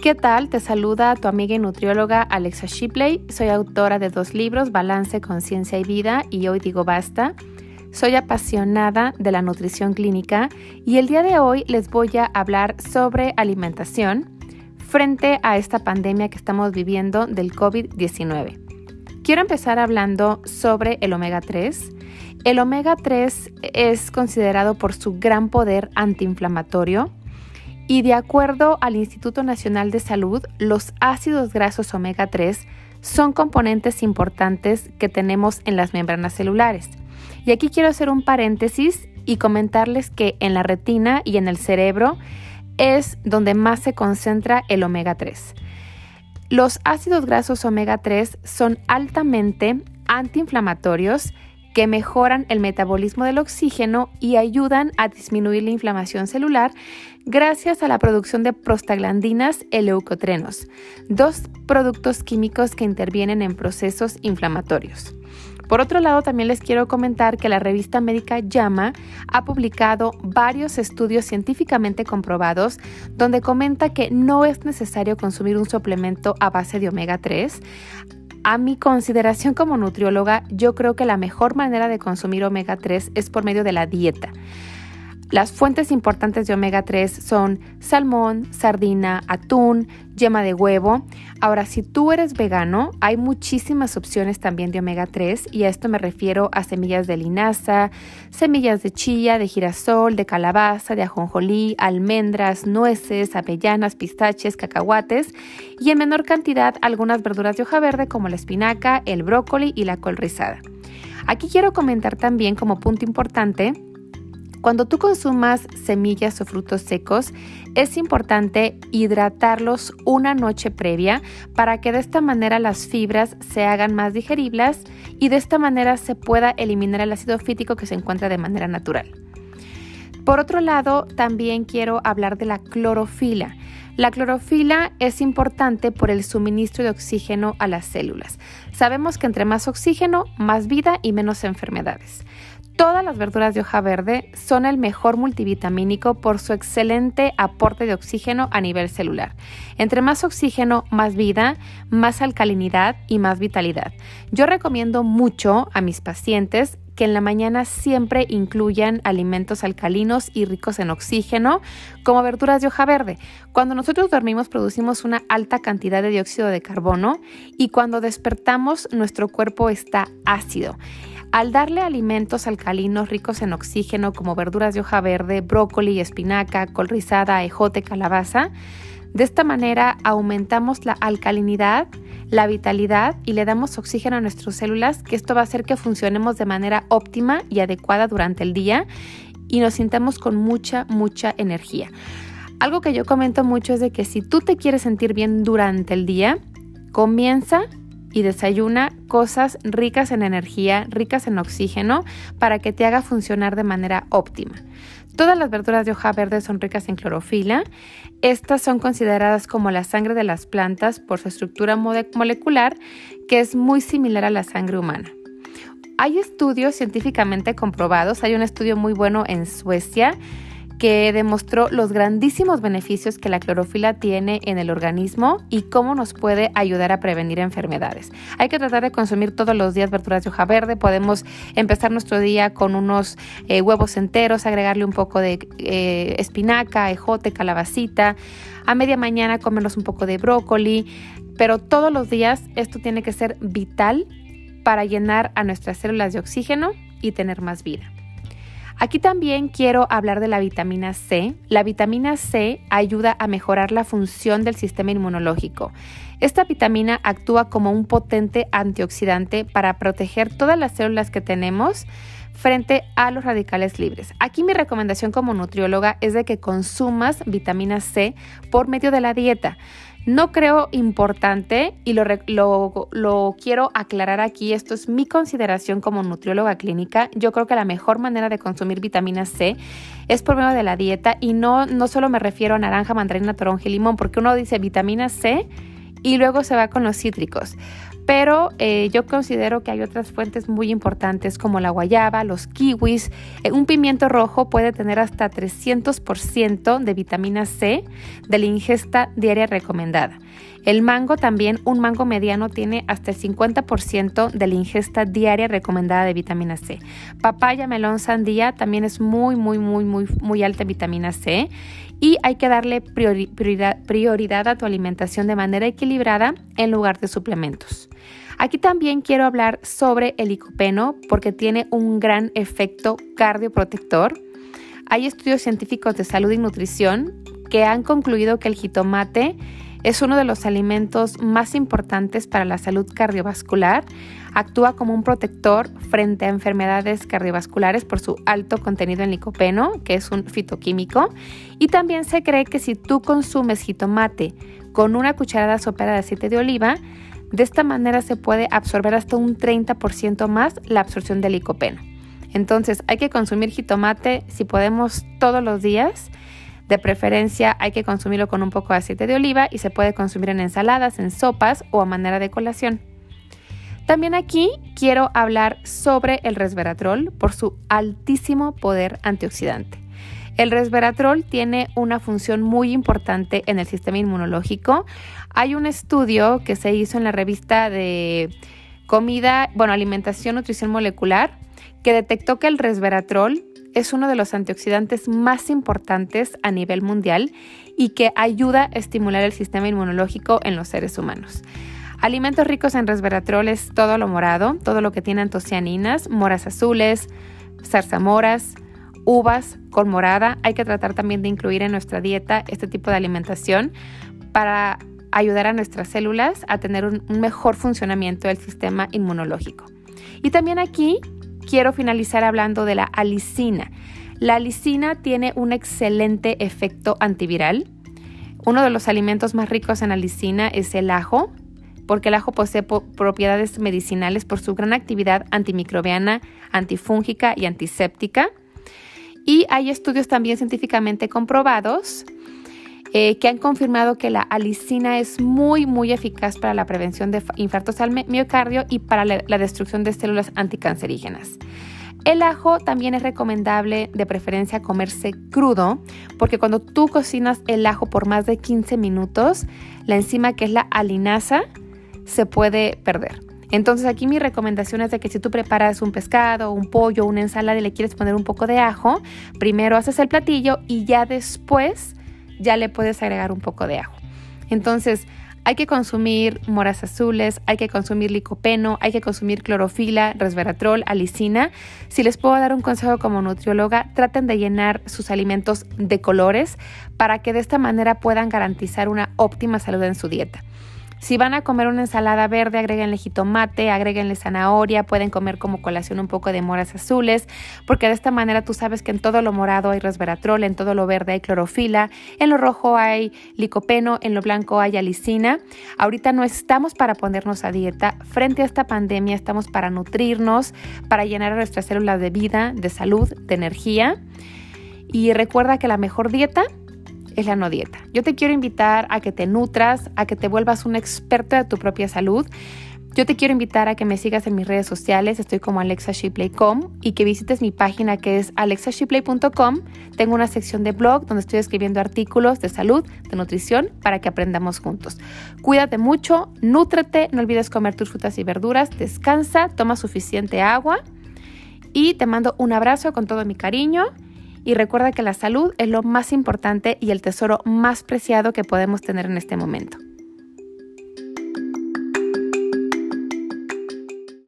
¿Qué tal? Te saluda tu amiga y nutrióloga Alexa Shipley. Soy autora de dos libros, Balance, Conciencia y Vida y Hoy Digo Basta. Soy apasionada de la nutrición clínica y el día de hoy les voy a hablar sobre alimentación frente a esta pandemia que estamos viviendo del COVID-19. Quiero empezar hablando sobre el omega 3. El omega 3 es considerado por su gran poder antiinflamatorio y de acuerdo al Instituto Nacional de Salud, los ácidos grasos omega 3 son componentes importantes que tenemos en las membranas celulares. Y aquí quiero hacer un paréntesis y comentarles que en la retina y en el cerebro es donde más se concentra el omega 3. Los ácidos grasos omega 3 son altamente antiinflamatorios que mejoran el metabolismo del oxígeno y ayudan a disminuir la inflamación celular gracias a la producción de prostaglandinas y leucotrenos, dos productos químicos que intervienen en procesos inflamatorios. Por otro lado, también les quiero comentar que la revista médica JAMA ha publicado varios estudios científicamente comprobados donde comenta que no es necesario consumir un suplemento a base de omega 3 a mi consideración como nutrióloga, yo creo que la mejor manera de consumir omega 3 es por medio de la dieta. Las fuentes importantes de omega 3 son salmón, sardina, atún, yema de huevo. Ahora, si tú eres vegano, hay muchísimas opciones también de omega 3 y a esto me refiero a semillas de linaza, semillas de chía, de girasol, de calabaza, de ajonjolí, almendras, nueces, avellanas, pistaches, cacahuates y en menor cantidad algunas verduras de hoja verde como la espinaca, el brócoli y la col rizada. Aquí quiero comentar también como punto importante cuando tú consumas semillas o frutos secos, es importante hidratarlos una noche previa para que de esta manera las fibras se hagan más digeribles y de esta manera se pueda eliminar el ácido fítico que se encuentra de manera natural. Por otro lado, también quiero hablar de la clorofila. La clorofila es importante por el suministro de oxígeno a las células. Sabemos que entre más oxígeno, más vida y menos enfermedades. Todas las verduras de hoja verde son el mejor multivitamínico por su excelente aporte de oxígeno a nivel celular. Entre más oxígeno, más vida, más alcalinidad y más vitalidad. Yo recomiendo mucho a mis pacientes que en la mañana siempre incluyan alimentos alcalinos y ricos en oxígeno, como verduras de hoja verde. Cuando nosotros dormimos producimos una alta cantidad de dióxido de carbono y cuando despertamos nuestro cuerpo está ácido. Al darle alimentos alcalinos ricos en oxígeno como verduras de hoja verde, brócoli, espinaca, col rizada, ejote, calabaza, de esta manera aumentamos la alcalinidad, la vitalidad y le damos oxígeno a nuestras células, que esto va a hacer que funcionemos de manera óptima y adecuada durante el día y nos sintamos con mucha, mucha energía. Algo que yo comento mucho es de que si tú te quieres sentir bien durante el día, comienza y desayuna cosas ricas en energía, ricas en oxígeno, para que te haga funcionar de manera óptima. Todas las verduras de hoja verde son ricas en clorofila. Estas son consideradas como la sangre de las plantas por su estructura molecular, que es muy similar a la sangre humana. Hay estudios científicamente comprobados, hay un estudio muy bueno en Suecia que demostró los grandísimos beneficios que la clorofila tiene en el organismo y cómo nos puede ayudar a prevenir enfermedades. Hay que tratar de consumir todos los días verduras de hoja verde. Podemos empezar nuestro día con unos eh, huevos enteros, agregarle un poco de eh, espinaca, ejote, calabacita. A media mañana comernos un poco de brócoli. Pero todos los días esto tiene que ser vital para llenar a nuestras células de oxígeno y tener más vida. Aquí también quiero hablar de la vitamina C. La vitamina C ayuda a mejorar la función del sistema inmunológico. Esta vitamina actúa como un potente antioxidante para proteger todas las células que tenemos frente a los radicales libres. Aquí mi recomendación como nutrióloga es de que consumas vitamina C por medio de la dieta. No creo importante y lo, lo, quiero aclarar aquí, esto es mi consideración como nutrióloga clínica. Yo creo que la mejor manera de consumir vitamina C es por medio de la dieta y no, no solo me refiero a naranja, mandarina, toronja y limón, porque uno dice vitamina C y luego se va con los cítricos. Pero eh, yo considero que hay otras fuentes muy importantes como la guayaba, los kiwis. Eh, un pimiento rojo puede tener hasta 300% de vitamina C de la ingesta diaria recomendada. El mango también, un mango mediano tiene hasta el 50% de la ingesta diaria recomendada de vitamina C. Papaya, melón, sandía también es muy, muy, muy, muy, muy alta en vitamina C y hay que darle prioridad, a tu alimentación de manera equilibrada en lugar de suplementos. Aquí también quiero hablar sobre el licopeno porque tiene un gran efecto cardioprotector. Hay estudios científicos de salud y nutrición que han concluido que el jitomate es uno de los alimentos más importantes para la salud cardiovascular. Actúa como un protector frente a enfermedades cardiovasculares por su alto contenido en licopeno, que es un fitoquímico. Y también se cree que si tú consumes jitomate con una cucharada sopera de aceite de oliva, de esta manera se puede absorber hasta un 30% más la absorción de licopeno. Entonces hay que consumir jitomate si podemos todos los días de preferencia hay que consumirlo con un poco de aceite de oliva y se puede consumir en ensaladas, en sopas o a manera de colación. También aquí quiero hablar sobre el resveratrol por su altísimo poder antioxidante. El resveratrol tiene una función muy importante en el sistema inmunológico. Hay un estudio que se hizo en la revista de comida, bueno, alimentación, nutrición molecular, que detectó que el resveratrol es uno de los antioxidantes más importantes a nivel mundial y que ayuda a estimular el sistema inmunológico en los seres humanos. Alimentos ricos en resveratrol es todo lo morado, todo lo que tiene antocianinas, moras azules, zarzamoras, uvas con morada. Hay que tratar también de incluir en nuestra dieta este tipo de alimentación para ayudar a nuestras células a tener un, mejor funcionamiento del sistema inmunológico. Y también aquí quiero finalizar hablando de la alicina. La alicina tiene un excelente efecto antiviral. Uno de los alimentos más ricos en alicina es el ajo, porque el ajo posee propiedades medicinales por su gran actividad antimicrobiana, antifúngica y antiséptica. Y hay estudios también científicamente comprobados eh, que han confirmado que la alicina es muy, muy eficaz para la prevención de infartos al miocardio y para la destrucción de células anticancerígenas. El ajo también es recomendable de preferencia comerse crudo porque cuando tú cocinas el ajo por más de 15 minutos, la enzima que es la alinasa se puede perder. Entonces aquí mi recomendación es de que si tú preparas un pescado, un pollo, una ensalada y le quieres poner un poco de ajo, primero haces el platillo y ya después ya le puedes agregar un poco de ajo. Entonces, hay que consumir moras azules, hay que consumir licopeno, hay que consumir clorofila, resveratrol, alicina. Si les puedo dar un consejo como nutrióloga, traten de llenar sus alimentos de colores para que de esta manera puedan garantizar una óptima salud en su dieta. Si van a comer una ensalada verde, agréguenle jitomate, agréguenle zanahoria, pueden comer como colación un poco de moras azules, porque de esta manera tú sabes que en todo lo morado hay resveratrol, en todo lo verde hay clorofila, en lo rojo hay licopeno, en lo blanco hay alicina. Ahorita no estamos para ponernos a dieta, frente a esta pandemia estamos para nutrirnos, para llenar nuestras células de vida, de salud, de energía. Y recuerda que la mejor dieta es la no dieta. Yo te quiero invitar a que te nutras, a que te vuelvas un experto de tu propia salud. Yo te quiero invitar a que me sigas en mis redes sociales, estoy como alexashipley.com y que visites mi página que es alexashipley.com. Tengo una sección de blog donde estoy escribiendo artículos de salud, de nutrición, para que aprendamos juntos. Cuídate mucho, nútrete, no olvides comer tus frutas y verduras, descansa, toma suficiente agua y te mando un abrazo con todo mi cariño y recuerda que la salud es lo más importante y el tesoro más preciado que podemos tener en este momento.